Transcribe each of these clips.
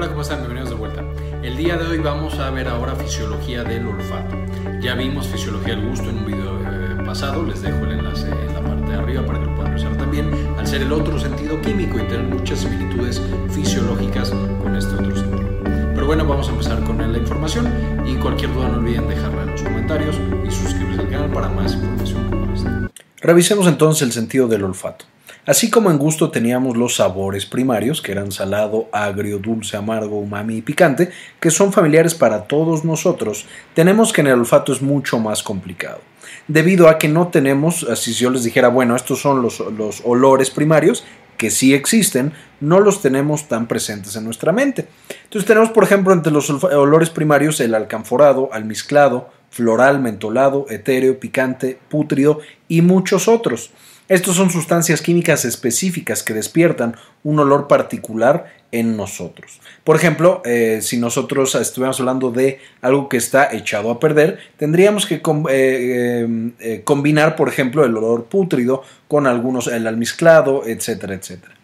Hola, ¿cómo están? Bienvenidos de vuelta. El día de hoy vamos a ver ahora fisiología del olfato. Ya vimos fisiología del gusto en un video eh, pasado, les dejo el enlace en la parte de arriba para que lo puedan usar también, al ser el otro sentido químico y tener muchas similitudes fisiológicas con este otro sentido. Pero bueno, vamos a empezar con la información y cualquier duda no olviden dejarla en los comentarios y suscribirse al canal para más información como esta. Revisemos entonces el sentido del olfato. Así como en gusto teníamos los sabores primarios, que eran salado, agrio, dulce, amargo, umami y picante, que son familiares para todos nosotros, tenemos que en el olfato es mucho más complicado. Debido a que no tenemos, así si yo les dijera, bueno, estos son los, los olores primarios, que sí existen, no los tenemos tan presentes en nuestra mente. Entonces tenemos, por ejemplo, entre los olores primarios el alcanforado, almizclado, floral, mentolado, etéreo, picante, pútrido y muchos otros. Estos son sustancias químicas específicas que despiertan un olor particular en nosotros. Por ejemplo, eh, si nosotros estuviéramos hablando de algo que está echado a perder, tendríamos que eh, eh, combinar, por ejemplo, el olor pútrido con algunos, el almizclado, etcétera, etcétera.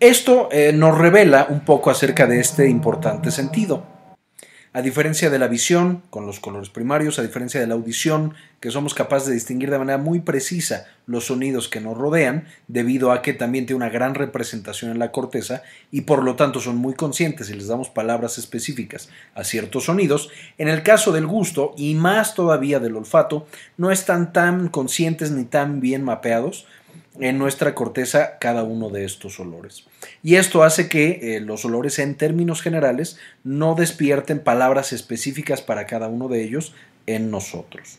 Esto nos revela un poco acerca de este importante sentido. A diferencia de la visión, con los colores primarios, a diferencia de la audición, que somos capaces de distinguir de manera muy precisa los sonidos que nos rodean, debido a que también tiene una gran representación en la corteza y por lo tanto son muy conscientes y les damos palabras específicas a ciertos sonidos, en el caso del gusto y más todavía del olfato, no están tan conscientes ni tan bien mapeados, en nuestra corteza cada uno de estos olores. Y esto hace que eh, los olores en términos generales no despierten palabras específicas para cada uno de ellos en nosotros.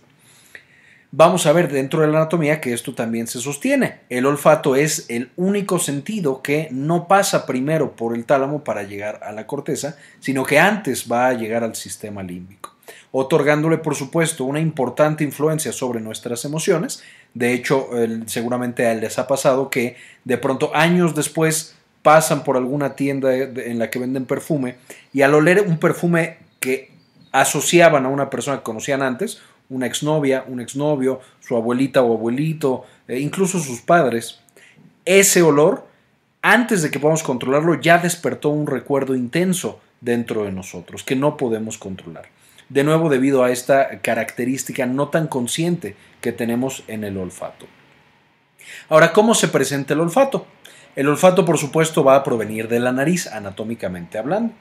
Vamos a ver dentro de la anatomía que esto también se sostiene. El olfato es el único sentido que no pasa primero por el tálamo para llegar a la corteza, sino que antes va a llegar al sistema límbico, otorgándole por supuesto una importante influencia sobre nuestras emociones, de hecho, seguramente a él les ha pasado que de pronto años después pasan por alguna tienda en la que venden perfume y al oler un perfume que asociaban a una persona que conocían antes, una exnovia, un exnovio, su abuelita o abuelito, e incluso sus padres, ese olor, antes de que podamos controlarlo, ya despertó un recuerdo intenso dentro de nosotros que no podemos controlar de nuevo debido a esta característica no tan consciente que tenemos en el olfato. Ahora, ¿cómo se presenta el olfato? El olfato, por supuesto, va a provenir de la nariz, anatómicamente hablando.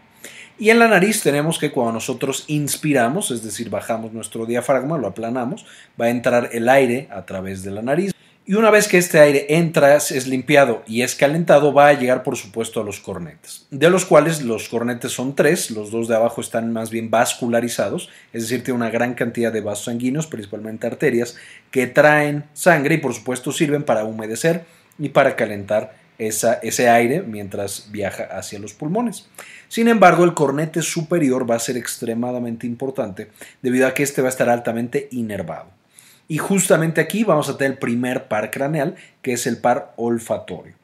Y en la nariz tenemos que cuando nosotros inspiramos, es decir, bajamos nuestro diafragma, lo aplanamos, va a entrar el aire a través de la nariz. Y una vez que este aire entra, es limpiado y es calentado, va a llegar por supuesto a los cornetes, de los cuales los cornetes son tres, los dos de abajo están más bien vascularizados, es decir, tiene una gran cantidad de vasos sanguíneos, principalmente arterias, que traen sangre y por supuesto sirven para humedecer y para calentar ese aire mientras viaja hacia los pulmones. Sin embargo, el cornete superior va a ser extremadamente importante debido a que este va a estar altamente inervado. Y justamente aquí vamos a tener el primer par craneal, que es el par olfatorio.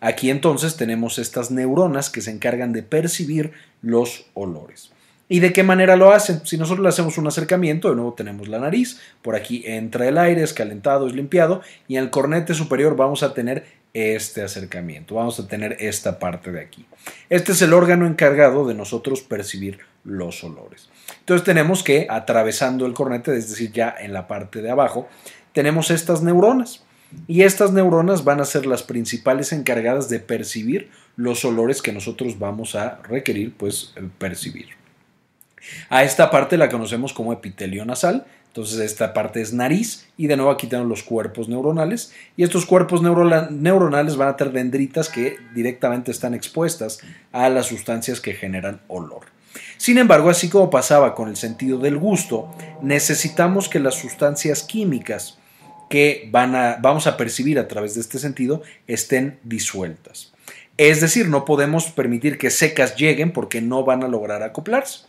Aquí entonces tenemos estas neuronas que se encargan de percibir los olores. ¿Y de qué manera lo hacen? Si nosotros le hacemos un acercamiento, de nuevo tenemos la nariz, por aquí entra el aire, es calentado, es limpiado, y en el cornete superior vamos a tener este acercamiento, vamos a tener esta parte de aquí. Este es el órgano encargado de nosotros percibir los olores. Entonces tenemos que, atravesando el cornete, es decir, ya en la parte de abajo, tenemos estas neuronas. Y estas neuronas van a ser las principales encargadas de percibir los olores que nosotros vamos a requerir, pues, percibir. A esta parte la conocemos como epitelio nasal, entonces esta parte es nariz y de nuevo aquí tenemos los cuerpos neuronales y estos cuerpos neuronales van a tener dendritas que directamente están expuestas a las sustancias que generan olor. Sin embargo, así como pasaba con el sentido del gusto, necesitamos que las sustancias químicas que van a, vamos a percibir a través de este sentido estén disueltas. Es decir, no podemos permitir que secas lleguen porque no van a lograr acoplarse.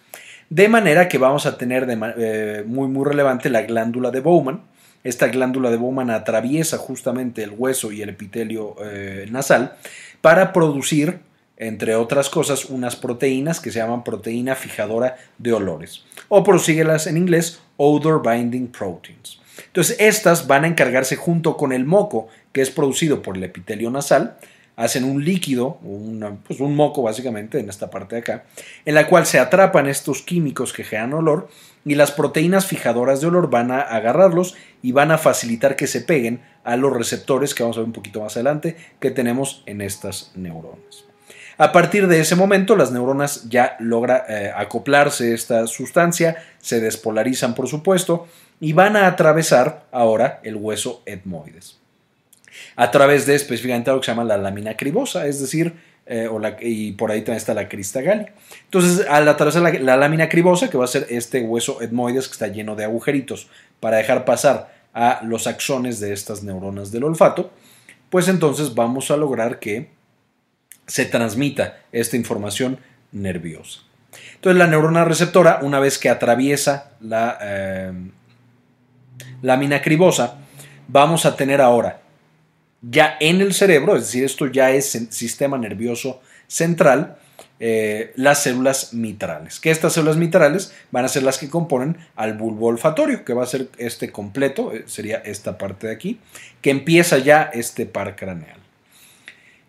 De manera que vamos a tener eh, muy muy relevante la glándula de Bowman. Esta glándula de Bowman atraviesa justamente el hueso y el epitelio eh, nasal para producir entre otras cosas, unas proteínas que se llaman proteína fijadora de olores, o prosíguelas en inglés odor binding proteins. Entonces, estas van a encargarse junto con el moco, que es producido por el epitelio nasal, hacen un líquido, pues un moco básicamente en esta parte de acá, en la cual se atrapan estos químicos que generan olor y las proteínas fijadoras de olor van a agarrarlos y van a facilitar que se peguen a los receptores que vamos a ver un poquito más adelante que tenemos en estas neuronas. A partir de ese momento, las neuronas ya logra eh, acoplarse esta sustancia, se despolarizan por supuesto, y van a atravesar ahora el hueso etmoides. A través de específicamente lo que se llama la lámina cribosa, es decir, eh, y por ahí también está la crista galia. Entonces, al atravesar la, la, lámina cribosa, que va a ser este hueso etmoides que está lleno de agujeritos para dejar pasar a los axones de estas neuronas del olfato, pues entonces vamos a lograr que se transmita esta información nerviosa. Entonces la neurona receptora, una vez que atraviesa la eh, lámina cribosa, vamos a tener ahora ya en el cerebro, es decir, esto ya es sistema nervioso central, eh, las células mitrales. Que estas células mitrales van a ser las que componen al bulbo olfatorio, que va a ser este completo, eh, sería esta parte de aquí, que empieza ya este par craneal.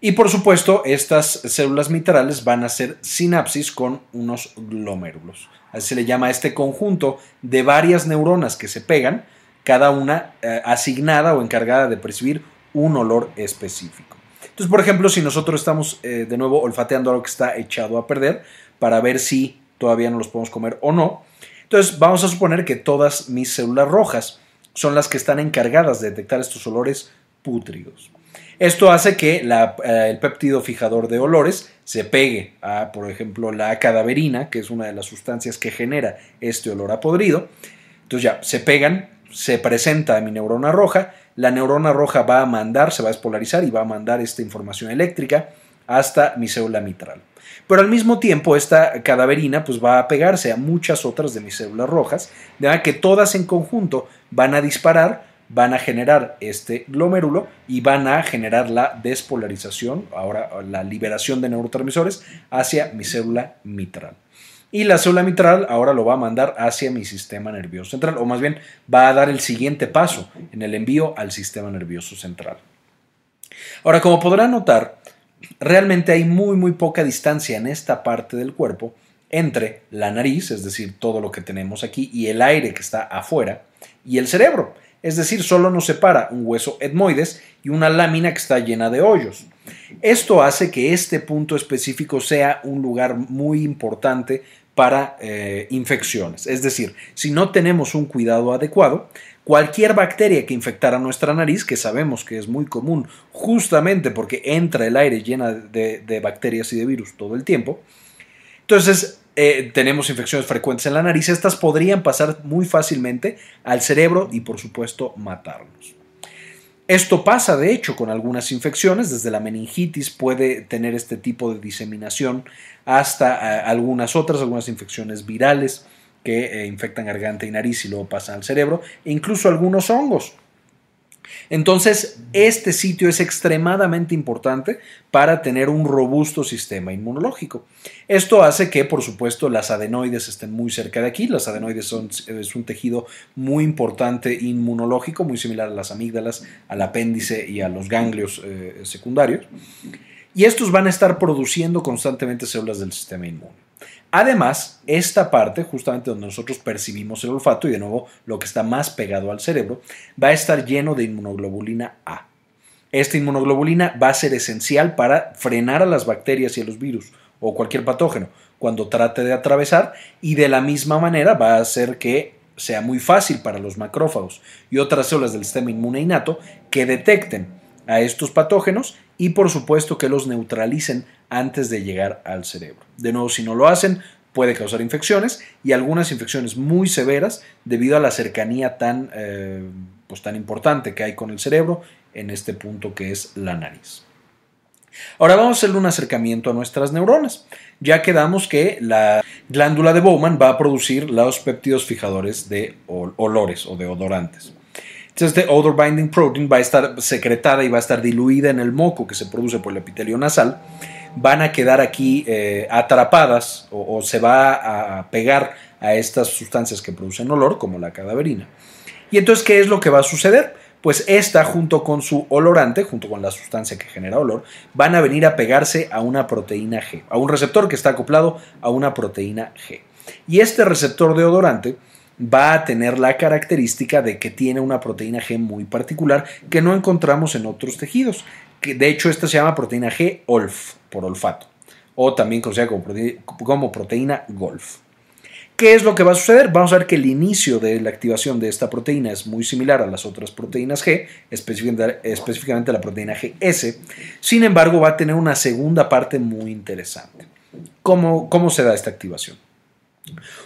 Y por supuesto, estas células mitrales van a hacer sinapsis con unos glomérulos. Así se le llama este conjunto de varias neuronas que se pegan, cada una eh, asignada o encargada de percibir un olor específico. Entonces, por ejemplo, si nosotros estamos eh, de nuevo olfateando algo que está echado a perder para ver si todavía no los podemos comer o no, entonces vamos a suponer que todas mis células rojas son las que están encargadas de detectar estos olores pútridos. Esto hace que eh, el péptido fijador de olores se pegue a, por ejemplo, la cadaverina, que es una de las sustancias que genera este olor a podrido. Entonces ya se pegan, se presenta a mi neurona roja, la neurona roja va a mandar, se va a despolarizar y va a mandar esta información eléctrica hasta mi célula mitral. Pero al mismo tiempo esta cadaverina pues va a pegarse a muchas otras de mis células rojas, de manera que todas en conjunto van a disparar van a generar este glomérulo y van a generar la despolarización, ahora la liberación de neurotransmisores hacia mi célula mitral. Y la célula mitral ahora lo va a mandar hacia mi sistema nervioso central, o más bien va a dar el siguiente paso en el envío al sistema nervioso central. Ahora, como podrán notar, realmente hay muy muy poca distancia en esta parte del cuerpo entre la nariz, es decir, todo lo que tenemos aquí, y el aire que está afuera, y el cerebro es decir, solo nos separa un hueso etmoides y una lámina que está llena de hoyos. Esto hace que este punto específico sea un lugar muy importante para eh, infecciones. Es decir, si no tenemos un cuidado adecuado, cualquier bacteria que infectara nuestra nariz, que sabemos que es muy común justamente porque entra el aire llena de bacterias y de virus todo el tiempo, entonces eh, tenemos infecciones frecuentes en la nariz, estas podrían pasar muy fácilmente al cerebro y por supuesto matarnos. Esto pasa de hecho con algunas infecciones, desde la meningitis puede tener este tipo de diseminación hasta eh, algunas otras, algunas infecciones virales que eh, infectan garganta y nariz y luego pasan al cerebro, e incluso algunos hongos. Entonces, este sitio es extremadamente importante para tener un robusto sistema inmunológico. Esto hace que, por supuesto, las adenoides estén muy cerca de aquí. Las adenoides son un tejido muy importante inmunológico, muy similar a las amígdalas, al apéndice y a los ganglios eh, secundarios. Y estos van a estar produciendo constantemente células del sistema inmune. Además, esta parte, justamente donde nosotros percibimos el olfato, y de nuevo lo que está más pegado al cerebro, va a estar lleno de inmunoglobulina A. Esta inmunoglobulina va a ser esencial para frenar a las bacterias y a los virus o cualquier patógeno cuando trate de atravesar y de la misma manera va a hacer que sea muy fácil para los macrófagos y otras células del sistema inmune innato que detecten a estos patógenos y por supuesto que los neutralicen antes de llegar al cerebro. De nuevo, si no lo hacen, puede causar infecciones y algunas infecciones muy severas debido a la cercanía tan, eh, pues tan importante que hay con el cerebro en este punto que es la nariz. Ahora vamos a hacerle un acercamiento a nuestras neuronas. Ya quedamos que la glándula de Bowman va a producir los péptidos fijadores de olores o de odorantes. Entonces, este odor binding protein va a estar secretada y va a estar diluida en el moco que se produce por el epitelio nasal. Van a quedar aquí eh, atrapadas o, se va a pegar a estas sustancias que producen olor, como la cadaverina. Y entonces, ¿qué es lo que va a suceder? pues esta junto con su olorante, junto con la sustancia que genera olor, van a venir a pegarse a una proteína G, a un receptor que está acoplado a una proteína G. Y este receptor de odorante va a tener la característica de que tiene una proteína G muy particular que no encontramos en otros tejidos. De hecho, esta se llama proteína G OLF, por olfato, o también conocida como, como proteína GOLF. ¿Qué es lo que va a suceder? Vamos a ver que el inicio de la activación de esta proteína es muy similar a las otras proteínas G, específicamente la proteína GS. Sin embargo, va a tener una segunda parte muy interesante. ¿Cómo, cómo se da esta activación?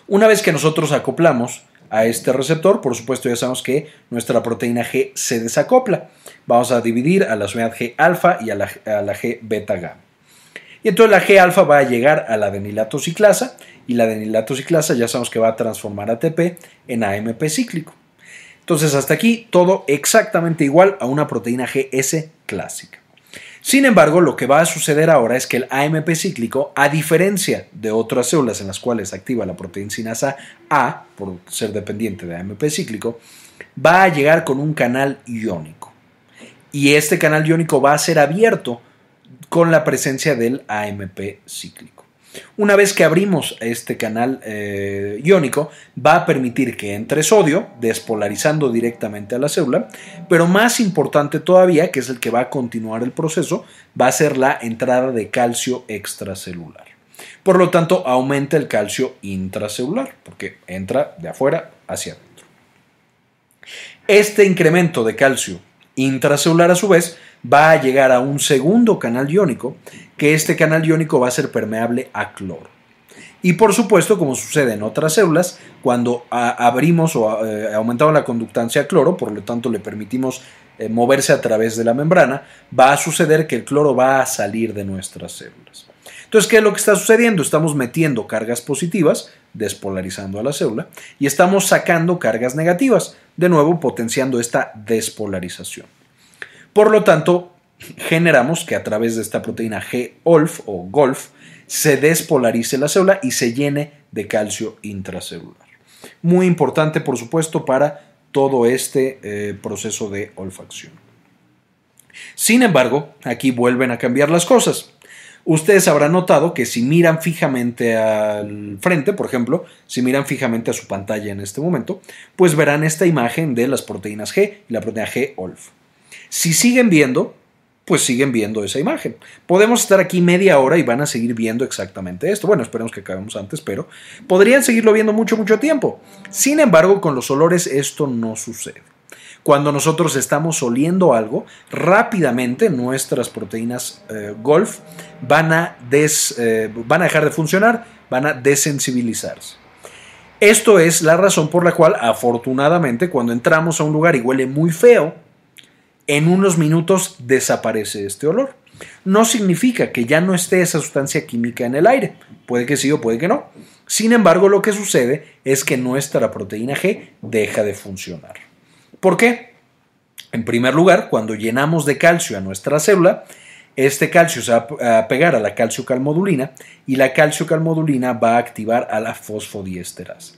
Una vez que nosotros acoplamos a este receptor, por supuesto ya sabemos que nuestra proteína G se desacopla. Vamos a dividir a la unidad G alfa y a la, G beta gamma. Y entonces la G alfa va a llegar a la ciclasa y la ciclasa ya sabemos que va a transformar ATP en AMP cíclico. Entonces hasta aquí todo exactamente igual a una proteína GS clásica. Sin embargo, lo que va a suceder ahora es que el AMP cíclico, a diferencia de otras células en las cuales activa la proteína sinasa A, por ser dependiente de AMP cíclico, va a llegar con un canal iónico. Y este canal iónico va a ser abierto con la presencia del AMP cíclico. Una vez que abrimos este canal eh, iónico, va a permitir que entre sodio, despolarizando directamente a la célula, pero más importante todavía, que es el que va a continuar el proceso, va a ser la entrada de calcio extracelular. Por lo tanto, aumenta el calcio intracelular, porque entra de afuera hacia adentro. Este incremento de calcio intracelular, a su vez, va a llegar a un segundo canal iónico, que este canal iónico va a ser permeable a cloro. Y por supuesto, como sucede en otras células, cuando abrimos o eh, aumentamos la conductancia a cloro, por lo tanto le permitimos eh, moverse a través de la membrana, va a suceder que el cloro va a salir de nuestras células. Entonces, ¿qué es lo que está sucediendo? Estamos metiendo cargas positivas, despolarizando a la célula, y estamos sacando cargas negativas, de nuevo potenciando esta despolarización. Por lo tanto, generamos que a través de esta proteína G-OLF o GOLF se despolarice la célula y se llene de calcio intracelular. Muy importante, por supuesto, para todo este eh, proceso de olfacción. Sin embargo, aquí vuelven a cambiar las cosas. Ustedes habrán notado que si miran fijamente al frente, por ejemplo, si miran fijamente a su pantalla en este momento, pues verán esta imagen de las proteínas G y la proteína G-OLF. Si siguen viendo, pues siguen viendo esa imagen. Podemos estar aquí media hora y van a seguir viendo exactamente esto. Bueno, esperemos que acabemos antes, pero podrían seguirlo viendo mucho, mucho tiempo. Sin embargo, con los olores esto no sucede. Cuando nosotros estamos oliendo algo, rápidamente nuestras proteínas eh, Golf van a, eh, van a dejar de funcionar, van a desensibilizarse. Esto es la razón por la cual, afortunadamente, cuando entramos a un lugar y huele muy feo, en unos minutos desaparece este olor. No significa que ya no esté esa sustancia química en el aire. Puede que sí o puede que no. Sin embargo, lo que sucede es que nuestra proteína G deja de funcionar. ¿Por qué? En primer lugar, cuando llenamos de calcio a nuestra célula, este calcio se va a pegar a la calciocalmodulina y la calciocalmodulina va a activar a la fosfodiesterasa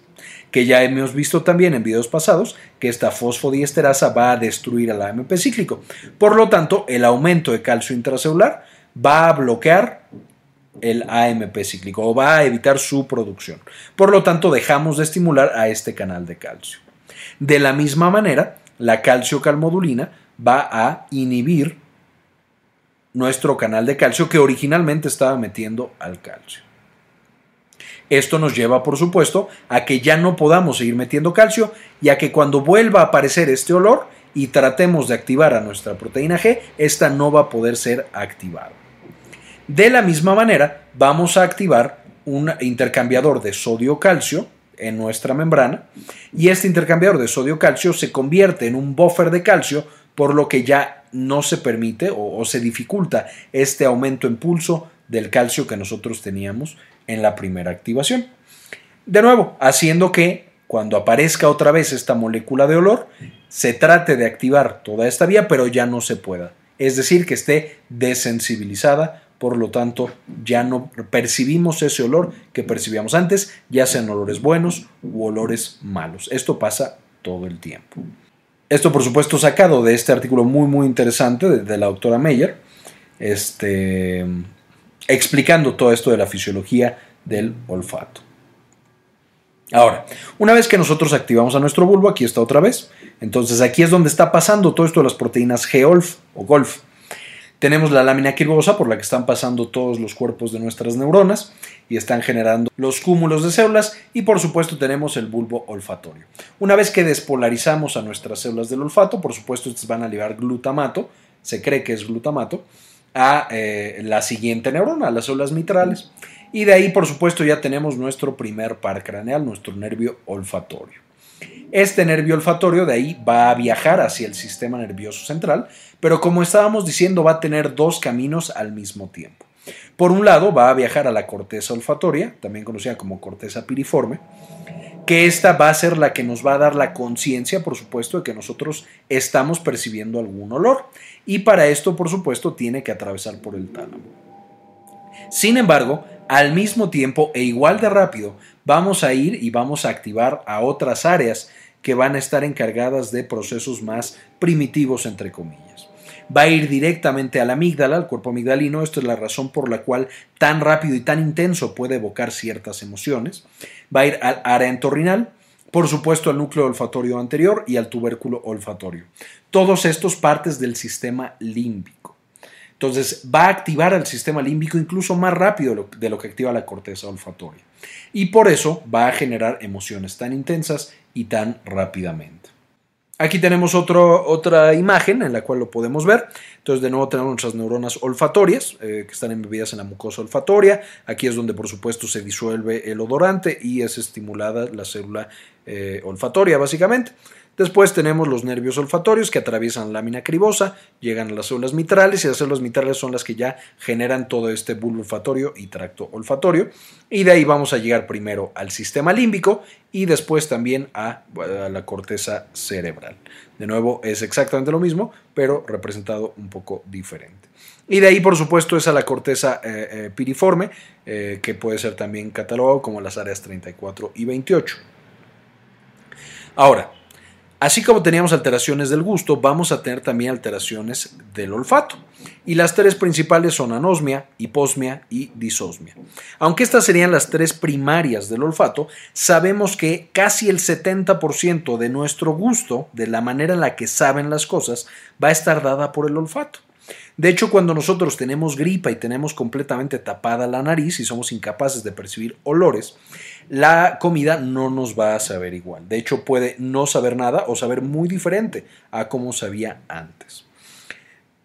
que ya hemos visto también en videos pasados que esta fosfodiesterasa va a destruir al AMP cíclico. Por lo tanto, el aumento de calcio intracelular va a bloquear el AMP cíclico o va a evitar su producción. Por lo tanto, dejamos de estimular a este canal de calcio. De la misma manera, la calciocalmodulina va a inhibir nuestro canal de calcio que originalmente estaba metiendo al calcio. Esto nos lleva, por supuesto, a que ya no podamos seguir metiendo calcio y a que cuando vuelva a aparecer este olor y tratemos de activar a nuestra proteína G, esta no va a poder ser activada. De la misma manera, vamos a activar un intercambiador de sodio-calcio en nuestra membrana y este intercambiador de sodio-calcio se convierte en un buffer de calcio por lo que ya no se permite o, o se dificulta este aumento en pulso del calcio que nosotros teníamos en la primera activación. De nuevo, haciendo que cuando aparezca otra vez esta molécula de olor, se trate de activar toda esta vía, pero ya no se pueda. Es decir, que esté desensibilizada, por lo tanto, ya no percibimos ese olor que percibíamos antes, ya sean olores buenos u olores malos. Esto pasa todo el tiempo. Esto, por supuesto, sacado de este artículo muy, muy interesante de, la doctora Meyer, este, explicando todo esto de la fisiología del olfato. Ahora, una vez que nosotros activamos a nuestro bulbo, aquí está otra vez. Entonces aquí es donde está pasando todo esto de las proteínas GOLF o GOLF. Tenemos la lámina quirosa por la que están pasando todos los cuerpos de nuestras neuronas y están generando los cúmulos de células y por supuesto tenemos el bulbo olfatorio. Una vez que despolarizamos a nuestras células del olfato, por supuesto estas van a liberar glutamato, se cree que es glutamato, a eh, la siguiente neurona, a las células mitrales. Y de ahí, por supuesto, ya tenemos nuestro primer par craneal, nuestro nervio olfatorio. Este nervio olfatorio de ahí va a viajar hacia el sistema nervioso central, pero como estábamos diciendo, va a tener dos caminos al mismo tiempo. Por un lado, va a viajar a la corteza olfatoria, también conocida como corteza piriforme, que esta va a ser la que nos va a dar la conciencia, por supuesto, de que nosotros estamos percibiendo algún olor. Y para esto, por supuesto, tiene que atravesar por el tálamo. Sin embargo, al mismo tiempo e igual de rápido, vamos a ir y vamos a activar a otras áreas que van a estar encargadas de procesos más primitivos, entre comillas. Va a ir directamente a la amígdala, al cuerpo amigdalino. Esto es la razón por la cual tan rápido y tan intenso puede evocar ciertas emociones. Va a ir al área entorrinal, por supuesto al núcleo olfatorio anterior y al tubérculo olfatorio. Todos estos partes del sistema límbico. Entonces va a activar el sistema límbico incluso más rápido de lo que activa la corteza olfatoria. Y por eso va a generar emociones tan intensas y tan rápidamente. Aquí tenemos otra imagen en la cual lo podemos ver. Entonces, de nuevo tenemos nuestras neuronas olfatorias eh, que están embebidas en la mucosa olfatoria. Aquí es donde, por supuesto, se disuelve el odorante y es estimulada la célula eh, olfatoria, básicamente. Después tenemos los nervios olfatorios que atraviesan la lámina cribosa, llegan a las células mitrales y las células mitrales son las que ya generan todo este bulbo olfatorio y tracto olfatorio. Y de ahí vamos a llegar primero al sistema límbico y después también a, la corteza cerebral. De nuevo es exactamente lo mismo, pero representado un poco diferente. Y de ahí, por supuesto, es a la corteza eh, eh, piriforme, eh, que puede ser también catalogado como las áreas 34 y 28. Ahora, Así como teníamos alteraciones del gusto, vamos a tener también alteraciones del olfato. Y las tres principales son anosmia, hiposmia y disosmia. Aunque estas serían las tres primarias del olfato, sabemos que casi el 70% de nuestro gusto, de la manera en la que saben las cosas, va a estar dada por el olfato. De hecho, cuando nosotros tenemos gripa y tenemos completamente tapada la nariz y somos incapaces de percibir olores, la comida no nos va a saber igual. De hecho, puede no saber nada o saber muy diferente a como sabía antes.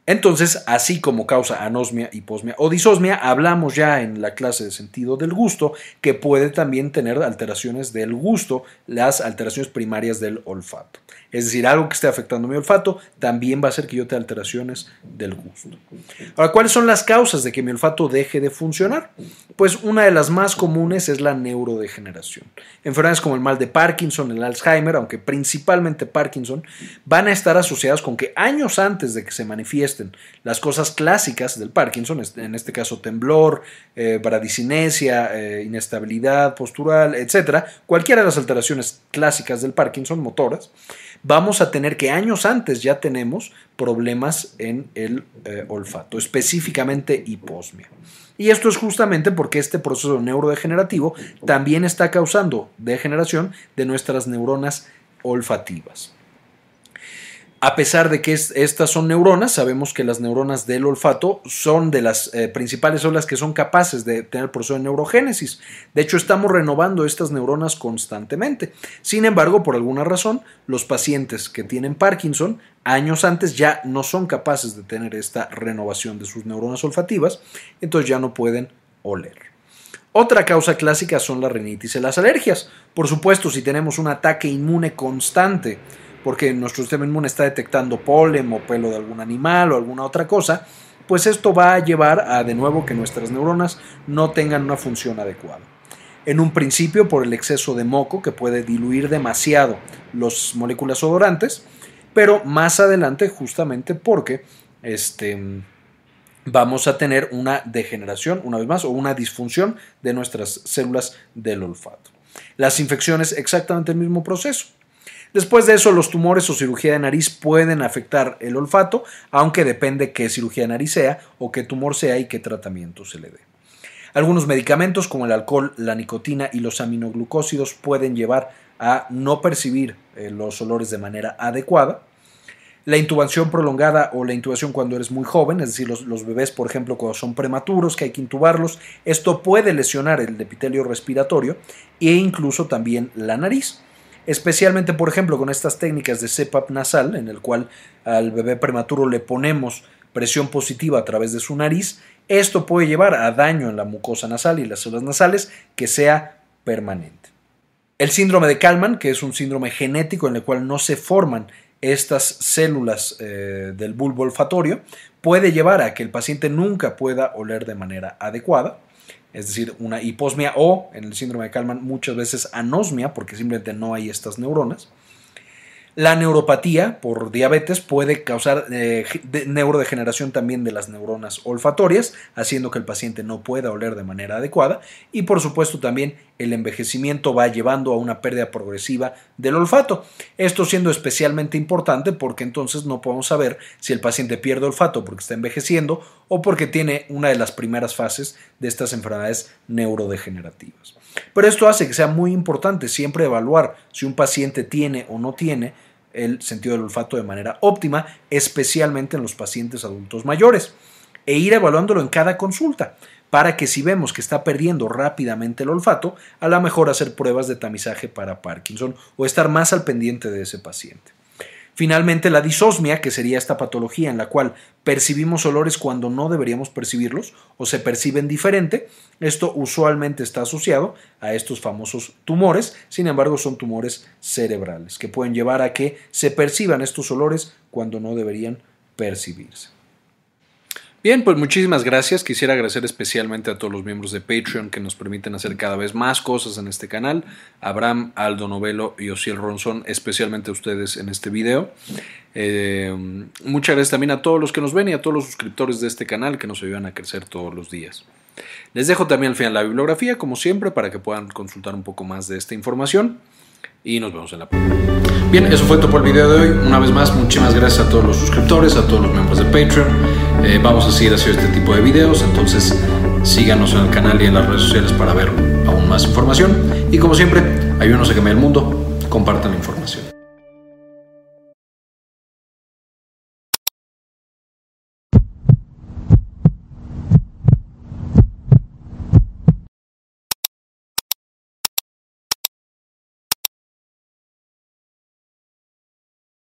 Entonces, así como causa anosmia, hiposmia o disosmia, hablamos ya en la clase de sentido del gusto que puede también tener alteraciones del gusto, las alteraciones primarias del olfato. Es decir, algo que esté afectando mi olfato también va a hacer que yo tenga alteraciones del gusto. Ahora, ¿cuáles son las causas de que mi olfato deje de funcionar? Pues una de las más comunes es la neurodegeneración. Enfermedades como el mal de Parkinson, el Alzheimer, aunque principalmente Parkinson, van a estar asociadas con que años antes de que se las cosas clásicas del Parkinson, en este caso temblor, eh, bradicinesia, eh, inestabilidad postural, etc., cualquiera de las alteraciones clásicas del Parkinson motoras, vamos a tener que años antes ya tenemos problemas en el eh, olfato, específicamente hiposmia. Y esto es justamente porque este proceso neurodegenerativo también está causando degeneración de nuestras neuronas olfativas. A pesar de que estas son neuronas, sabemos que las neuronas del olfato son de las eh, principales células que son capaces de tener el proceso de neurogénesis. De hecho, estamos renovando estas neuronas constantemente. Sin embargo, por alguna razón, los pacientes que tienen Parkinson años antes ya no son capaces de tener esta renovación de sus neuronas olfativas, entonces ya no pueden oler. Otra causa clásica son la rinitis y las alergias. Por supuesto, si tenemos un ataque inmune constante, porque nuestro sistema inmune está detectando polen o pelo de algún animal o alguna otra cosa, pues esto va a llevar a de nuevo que nuestras neuronas no tengan una función adecuada. En un principio por el exceso de moco que puede diluir demasiado las moléculas odorantes, pero más adelante justamente porque este, vamos a tener una degeneración, una vez más, o una disfunción de nuestras células del olfato. Las infecciones, exactamente el mismo proceso. Después de eso, los tumores o cirugía de nariz pueden afectar el olfato, aunque depende qué cirugía de nariz sea o qué tumor sea y qué tratamiento se le dé. Algunos medicamentos como el alcohol, la nicotina y los aminoglucósidos pueden llevar a no percibir eh, los olores de manera adecuada. La intubación prolongada o la intubación cuando eres muy joven, es decir, los, bebés, por ejemplo, cuando son prematuros, que hay que intubarlos, esto puede lesionar el epitelio respiratorio e incluso también la nariz. Especialmente, por ejemplo, con estas técnicas de CPAP nasal, en el cual al bebé prematuro le ponemos presión positiva a través de su nariz, esto puede llevar a daño en la mucosa nasal y las células nasales que sea permanente. El síndrome de Kalman, que es un síndrome genético en el cual no se forman estas células eh, del bulbo olfatorio puede llevar a que el paciente nunca pueda oler de manera adecuada, es decir, una hiposmia o en el síndrome de Kalman muchas veces anosmia porque simplemente no hay estas neuronas. La neuropatía por diabetes puede causar eh, neurodegeneración también de las neuronas olfatorias, haciendo que el paciente no pueda oler de manera adecuada. Y por supuesto también el envejecimiento va llevando a una pérdida progresiva del olfato. Esto siendo especialmente importante porque entonces no podemos saber si el paciente pierde olfato porque está envejeciendo o porque tiene una de las primeras fases de estas enfermedades neurodegenerativas. Pero esto hace que sea muy importante siempre evaluar si un paciente tiene o no tiene el sentido del olfato de manera óptima, especialmente en los pacientes adultos mayores, e ir evaluándolo en cada consulta, para que si vemos que está perdiendo rápidamente el olfato, a lo mejor hacer pruebas de tamizaje para Parkinson o estar más al pendiente de ese paciente. Finalmente, la disosmia, que sería esta patología en la cual percibimos olores cuando no deberíamos percibirlos o se perciben diferente, esto usualmente está asociado a estos famosos tumores, sin embargo son tumores cerebrales, que pueden llevar a que se perciban estos olores cuando no deberían percibirse. Bien, pues muchísimas gracias. Quisiera agradecer especialmente a todos los miembros de Patreon que nos permiten hacer cada vez más cosas en este canal. Abraham, Aldo Novelo y Osiel Ronson, especialmente a ustedes en este video. Eh, muchas gracias también a todos los que nos ven y a todos los suscriptores de este canal que nos ayudan a crecer todos los días. Les dejo también al final la bibliografía, como siempre, para que puedan consultar un poco más de esta información. Y nos vemos en la próxima. Bien, eso fue todo por el video de hoy. Una vez más, muchísimas gracias a todos los suscriptores, a todos los miembros de Patreon. Eh, vamos a seguir haciendo este tipo de videos, entonces síganos en el canal y en las redes sociales para ver aún más información. Y como siempre, ayúdenos a cambiar el mundo, compartan la información.